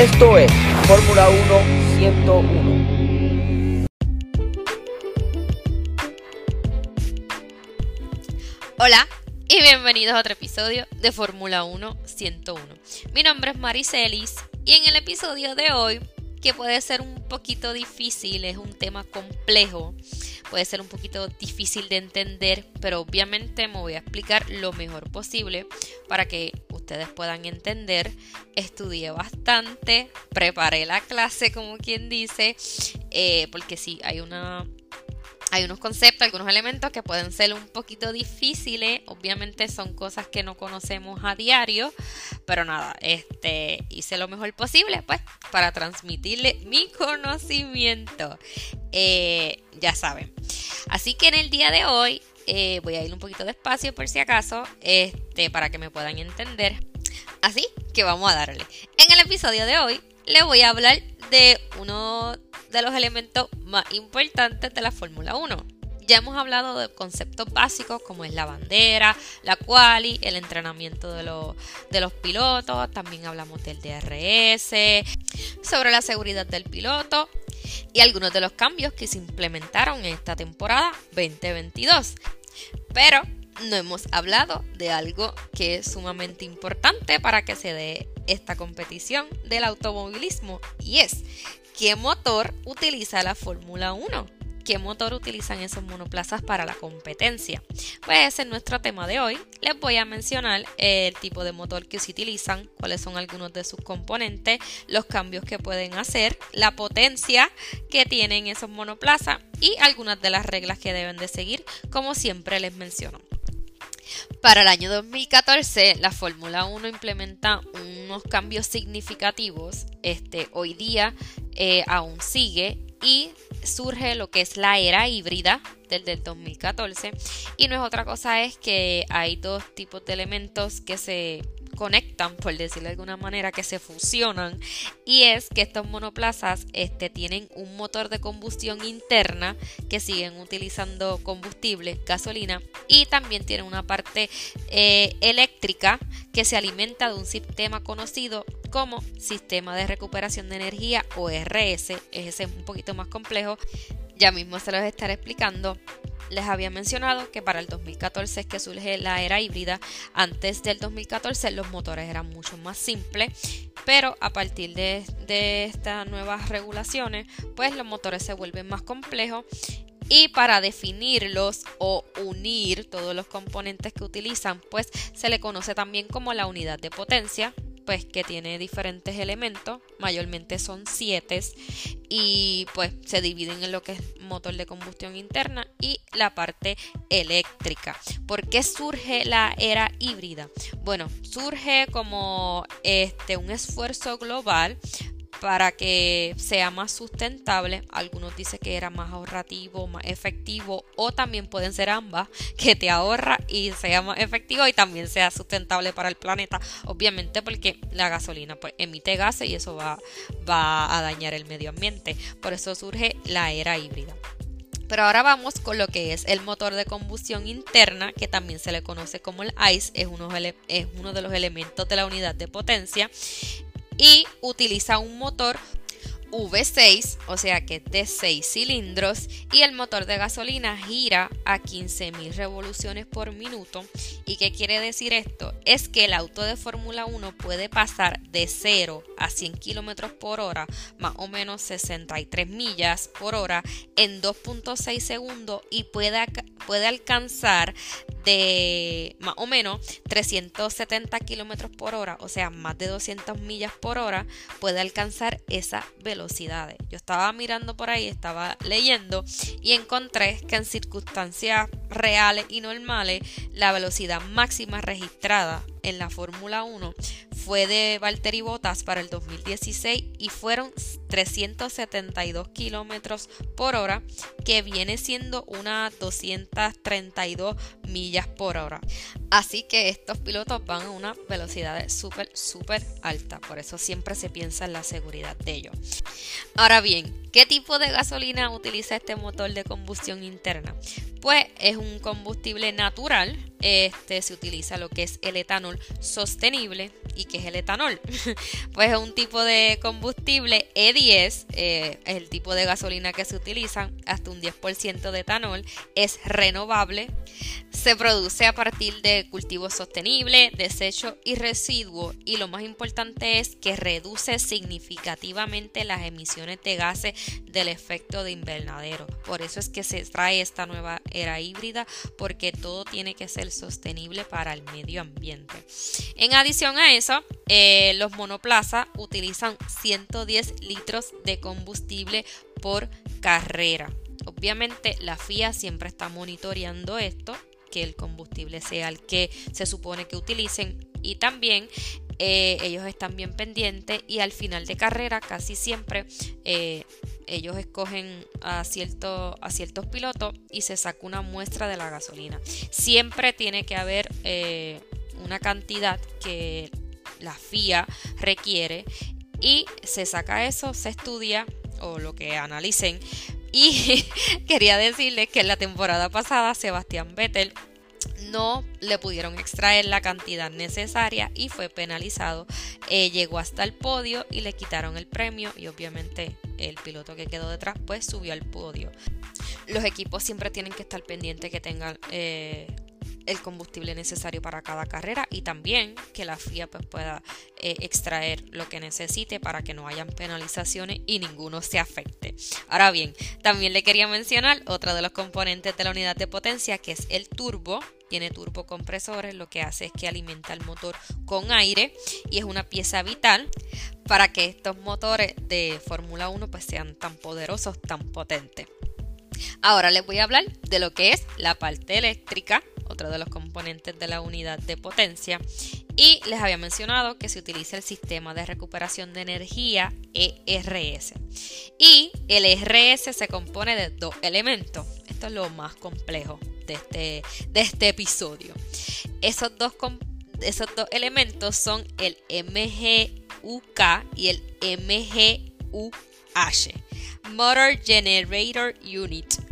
Esto es Fórmula 1 101. Hola y bienvenidos a otro episodio de Fórmula 1 101. Mi nombre es Maricelis y en el episodio de hoy, que puede ser un poquito difícil, es un tema complejo, puede ser un poquito difícil de entender, pero obviamente me voy a explicar lo mejor posible para que ustedes puedan entender. Estudié bastante, preparé la clase como quien dice, eh, porque sí, hay una hay unos conceptos, algunos elementos que pueden ser un poquito difíciles. Obviamente son cosas que no conocemos a diario. Pero nada, este hice lo mejor posible, pues, para transmitirle mi conocimiento. Eh, ya saben. Así que en el día de hoy eh, voy a ir un poquito despacio por si acaso. Este, para que me puedan entender. Así que vamos a darle. En el episodio de hoy le voy a hablar de uno de los elementos más importantes de la Fórmula 1. Ya hemos hablado de conceptos básicos como es la bandera, la quali, el entrenamiento de, de los pilotos, también hablamos del DRS, sobre la seguridad del piloto y algunos de los cambios que se implementaron en esta temporada 2022. Pero no hemos hablado de algo que es sumamente importante para que se dé esta competición del automovilismo y es ¿qué motor utiliza la Fórmula 1? ¿Qué motor utilizan esos monoplazas para la competencia? Pues ese es nuestro tema de hoy. Les voy a mencionar el tipo de motor que se utilizan, cuáles son algunos de sus componentes, los cambios que pueden hacer, la potencia que tienen esos monoplazas y algunas de las reglas que deben de seguir, como siempre les menciono. Para el año 2014, la Fórmula 1 implementa unos cambios significativos. Este, hoy día eh, aún sigue y surge lo que es la era híbrida desde el 2014 y no es otra cosa es que hay dos tipos de elementos que se conectan, por decirlo de alguna manera, que se fusionan. Y es que estos monoplazas este, tienen un motor de combustión interna que siguen utilizando combustible, gasolina, y también tienen una parte eh, eléctrica que se alimenta de un sistema conocido como sistema de recuperación de energía o RS. Es un poquito más complejo. Ya mismo se los estaré explicando. Les había mencionado que para el 2014 es que surge la era híbrida. Antes del 2014 los motores eran mucho más simples, pero a partir de, de estas nuevas regulaciones, pues los motores se vuelven más complejos. Y para definirlos o unir todos los componentes que utilizan, pues se le conoce también como la unidad de potencia, pues que tiene diferentes elementos, mayormente son siete y pues se dividen en lo que es motor de combustión interna y la parte eléctrica. ¿Por qué surge la era híbrida? Bueno, surge como este un esfuerzo global para que sea más sustentable. Algunos dicen que era más ahorrativo, más efectivo o también pueden ser ambas, que te ahorra y sea más efectivo y también sea sustentable para el planeta. Obviamente porque la gasolina pues emite gases y eso va, va a dañar el medio ambiente. Por eso surge la era híbrida. Pero ahora vamos con lo que es el motor de combustión interna, que también se le conoce como el ICE, es uno, es uno de los elementos de la unidad de potencia y utiliza un motor V6, o sea que de 6 cilindros, y el motor de gasolina gira a 15.000 revoluciones por minuto. ¿Y qué quiere decir esto? Es que el auto de Fórmula 1 puede pasar de 0 a 100 kilómetros por hora, más o menos 63 millas por hora, en 2.6 segundos y puede, puede alcanzar de más o menos 370 kilómetros por hora, o sea, más de 200 millas por hora, puede alcanzar esa velocidad velocidades. Yo estaba mirando por ahí, estaba leyendo y encontré que en circunstancias reales y normales la velocidad máxima registrada en la Fórmula 1 fue de Valtteri Bottas para el 2016 y fueron 372 kilómetros por hora, que viene siendo unas 232 millas por hora. Así que estos pilotos van a una velocidad súper, súper alta. Por eso siempre se piensa en la seguridad de ellos. Ahora bien, ¿Qué tipo de gasolina utiliza este motor de combustión interna? Pues es un combustible natural. Este se utiliza lo que es el etanol sostenible y que es el etanol. pues es un tipo de combustible E10, eh, el tipo de gasolina que se utiliza, hasta un 10% de etanol, es renovable, se produce a partir de cultivos sostenibles, desechos y residuos y lo más importante es que reduce significativamente las emisiones de gases del efecto de invernadero. Por eso es que se trae esta nueva era híbrida porque todo tiene que ser sostenible para el medio ambiente. En adición a eso, eh, los monoplazas utilizan 110 litros de combustible por carrera. Obviamente la FIA siempre está monitoreando esto, que el combustible sea el que se supone que utilicen y también eh, ellos están bien pendientes y al final de carrera casi siempre eh, ellos escogen a, cierto, a ciertos pilotos y se saca una muestra de la gasolina. Siempre tiene que haber eh, una cantidad que la FIA requiere y se saca eso, se estudia o lo que analicen. Y quería decirles que en la temporada pasada Sebastián Vettel no le pudieron extraer la cantidad necesaria y fue penalizado. Eh, llegó hasta el podio y le quitaron el premio y obviamente el piloto que quedó detrás pues subió al podio. Los equipos siempre tienen que estar pendientes que tengan eh, el combustible necesario para cada carrera y también que la FIA pues, pueda eh, extraer lo que necesite para que no hayan penalizaciones y ninguno se afecte. Ahora bien, también le quería mencionar otro de los componentes de la unidad de potencia que es el turbo. Tiene turbocompresores, lo que hace es que alimenta el motor con aire y es una pieza vital para que estos motores de Fórmula 1 pues sean tan poderosos, tan potentes. Ahora les voy a hablar de lo que es la parte eléctrica de los componentes de la unidad de potencia. Y les había mencionado que se utiliza el sistema de recuperación de energía ERS. Y el ERS se compone de dos elementos. Esto es lo más complejo de este, de este episodio. Esos dos, esos dos elementos son el MGUK y el MGUH. Motor Generator Unit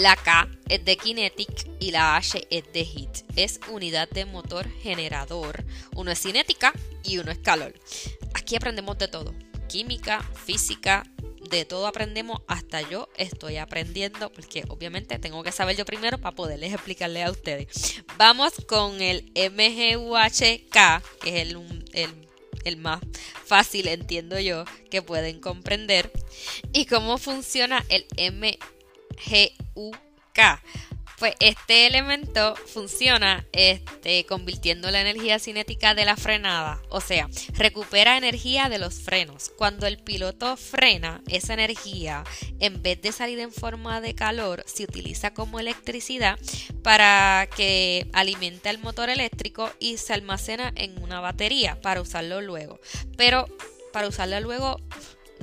la K es de Kinetic y la H es de Heat. Es unidad de motor generador. Uno es cinética y uno es calor. Aquí aprendemos de todo. Química, física, de todo aprendemos, hasta yo estoy aprendiendo, porque obviamente tengo que saber yo primero para poderles explicarle a ustedes. Vamos con el MGUHK, que es el, el, el, más fácil, entiendo yo, que pueden comprender. Y cómo funciona el MGUHK pues este elemento funciona este, convirtiendo la energía cinética de la frenada, o sea, recupera energía de los frenos. Cuando el piloto frena, esa energía, en vez de salir en forma de calor, se utiliza como electricidad para que alimente el motor eléctrico y se almacena en una batería para usarlo luego. Pero para usarlo luego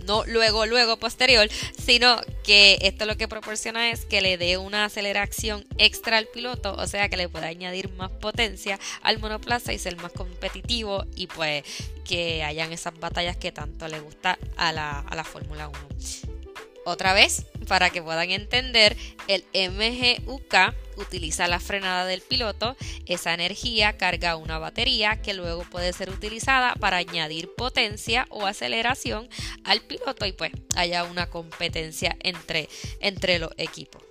no luego, luego, posterior, sino que esto lo que proporciona es que le dé una aceleración extra al piloto, o sea que le pueda añadir más potencia al monoplaza y ser más competitivo y pues que hayan esas batallas que tanto le gusta a la, a la Fórmula 1. Otra vez, para que puedan entender, el MGUK utiliza la frenada del piloto, esa energía carga una batería que luego puede ser utilizada para añadir potencia o aceleración al piloto y pues haya una competencia entre, entre los equipos.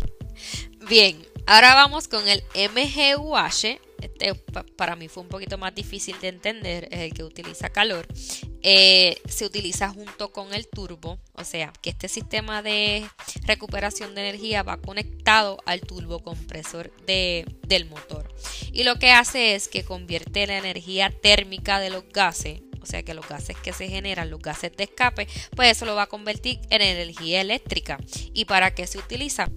Bien, ahora vamos con el MGUH este para mí fue un poquito más difícil de entender, es el que utiliza calor. Eh, se utiliza junto con el turbo, o sea que este sistema de recuperación de energía va conectado al turbocompresor de, del motor. Y lo que hace es que convierte la energía térmica de los gases o sea que los gases que se generan, los gases de escape, pues eso lo va a convertir en energía eléctrica. ¿Y para qué se utiliza?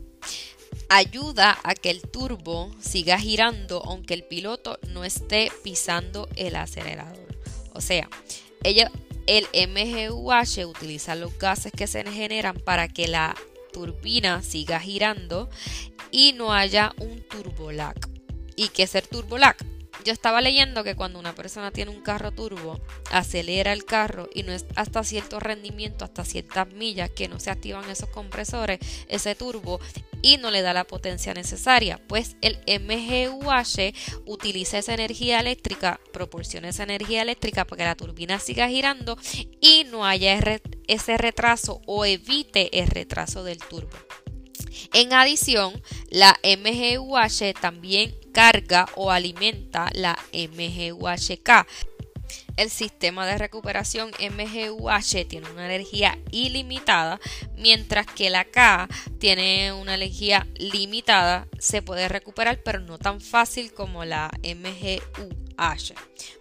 Ayuda a que el turbo siga girando aunque el piloto no esté pisando el acelerador. O sea, ella, el MGUH utiliza los gases que se generan para que la turbina siga girando y no haya un turbolag. ¿Y qué es el turbolag? yo estaba leyendo que cuando una persona tiene un carro turbo, acelera el carro y no es hasta cierto rendimiento, hasta ciertas millas que no se activan esos compresores, ese turbo, y no le da la potencia necesaria, pues el MGUH utiliza esa energía eléctrica, proporciona esa energía eléctrica para que la turbina siga girando y no haya ese retraso o evite el retraso del turbo. En adición, la MGUH también carga o alimenta la MGUHK. El sistema de recuperación MGUH tiene una energía ilimitada, mientras que la K tiene una energía limitada, se puede recuperar, pero no tan fácil como la MGUH.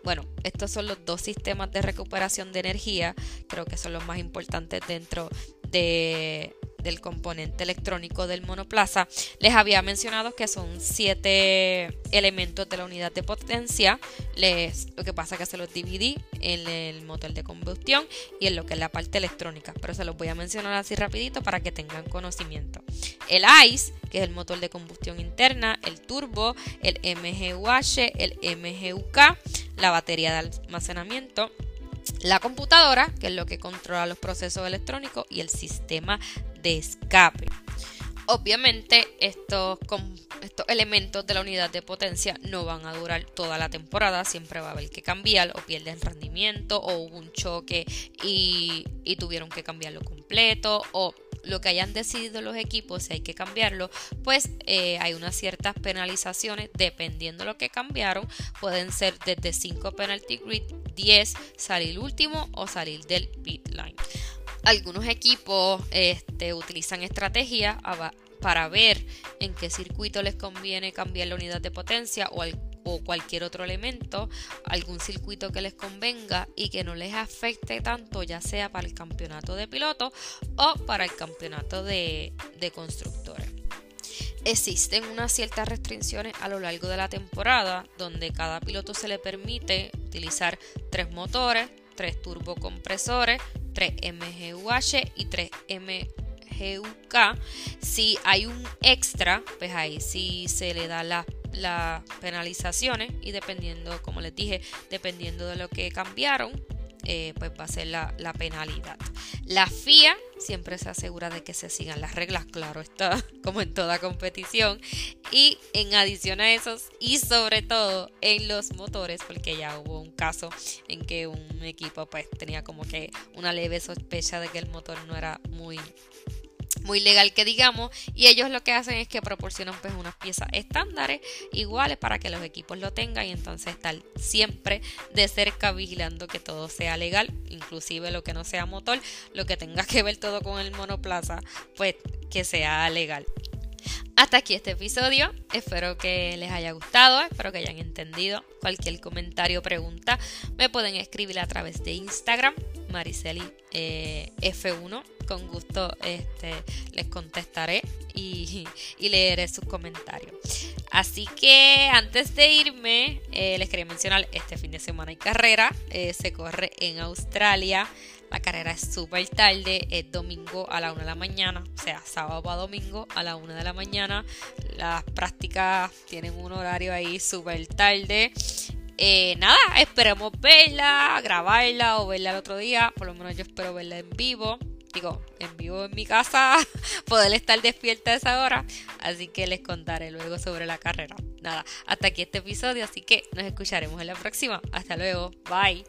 Bueno, estos son los dos sistemas de recuperación de energía, creo que son los más importantes dentro de del componente electrónico del monoplaza, les había mencionado que son siete elementos de la unidad de potencia. Lo que pasa es que se los dividí en el motor de combustión y en lo que es la parte electrónica, pero se los voy a mencionar así rapidito para que tengan conocimiento. El ICE, que es el motor de combustión interna, el turbo, el MGUH, el MGUK, la batería de almacenamiento, la computadora, que es lo que controla los procesos electrónicos, y el sistema de escape. Obviamente estos, estos elementos de la unidad de potencia no van a durar toda la temporada, siempre va a haber que cambiar o pierden rendimiento o hubo un choque y, y tuvieron que cambiarlo completo o lo que hayan decidido los equipos, si hay que cambiarlo, pues eh, hay unas ciertas penalizaciones dependiendo de lo que cambiaron. Pueden ser desde 5 penalty grid, 10 salir último o salir del pit line. Algunos equipos este, utilizan estrategias para ver en qué circuito les conviene cambiar la unidad de potencia o, cualquier otro elemento, algún circuito que les convenga y que no les afecte tanto, ya sea para el campeonato de pilotos o para el campeonato de, de constructores. Existen unas ciertas restricciones a lo largo de la temporada donde cada piloto se le permite utilizar tres motores, tres turbocompresores, 3 MGUH y 3 MGUK. Si hay un extra, pues ahí sí se le da las penalizaciones y dependiendo, como les dije, dependiendo de lo que cambiaron, eh, pues va a ser la, la, penalidad. La FIA siempre se asegura de que se sigan las reglas, claro está, como en toda competición. Y en adición a eso, y sobre todo en los motores, porque ya hubo un caso en que un equipo pues tenía como que una leve sospecha de que el motor no era muy muy legal que digamos y ellos lo que hacen es que proporcionan pues unas piezas estándares iguales para que los equipos lo tengan y entonces estar siempre de cerca vigilando que todo sea legal inclusive lo que no sea motor lo que tenga que ver todo con el monoplaza pues que sea legal hasta aquí este episodio, espero que les haya gustado, espero que hayan entendido. Cualquier comentario o pregunta me pueden escribir a través de Instagram, Mariceli eh, F1 con gusto este, les contestaré y, leeré sus comentarios. Así que antes de irme, eh, les quería mencionar, este fin de semana hay carrera, eh, se corre en Australia. La carrera es súper tarde, es domingo a la 1 de la mañana, o sea, sábado a domingo a la 1 de la mañana. Las prácticas tienen un horario ahí súper tarde. Eh, nada, esperemos verla, grabarla o verla el otro día. Por lo menos yo espero verla en vivo digo, en vivo en mi casa, poder estar despierta a esa hora. Así que les contaré luego sobre la carrera. Nada, hasta aquí este episodio, así que nos escucharemos en la próxima. Hasta luego, bye.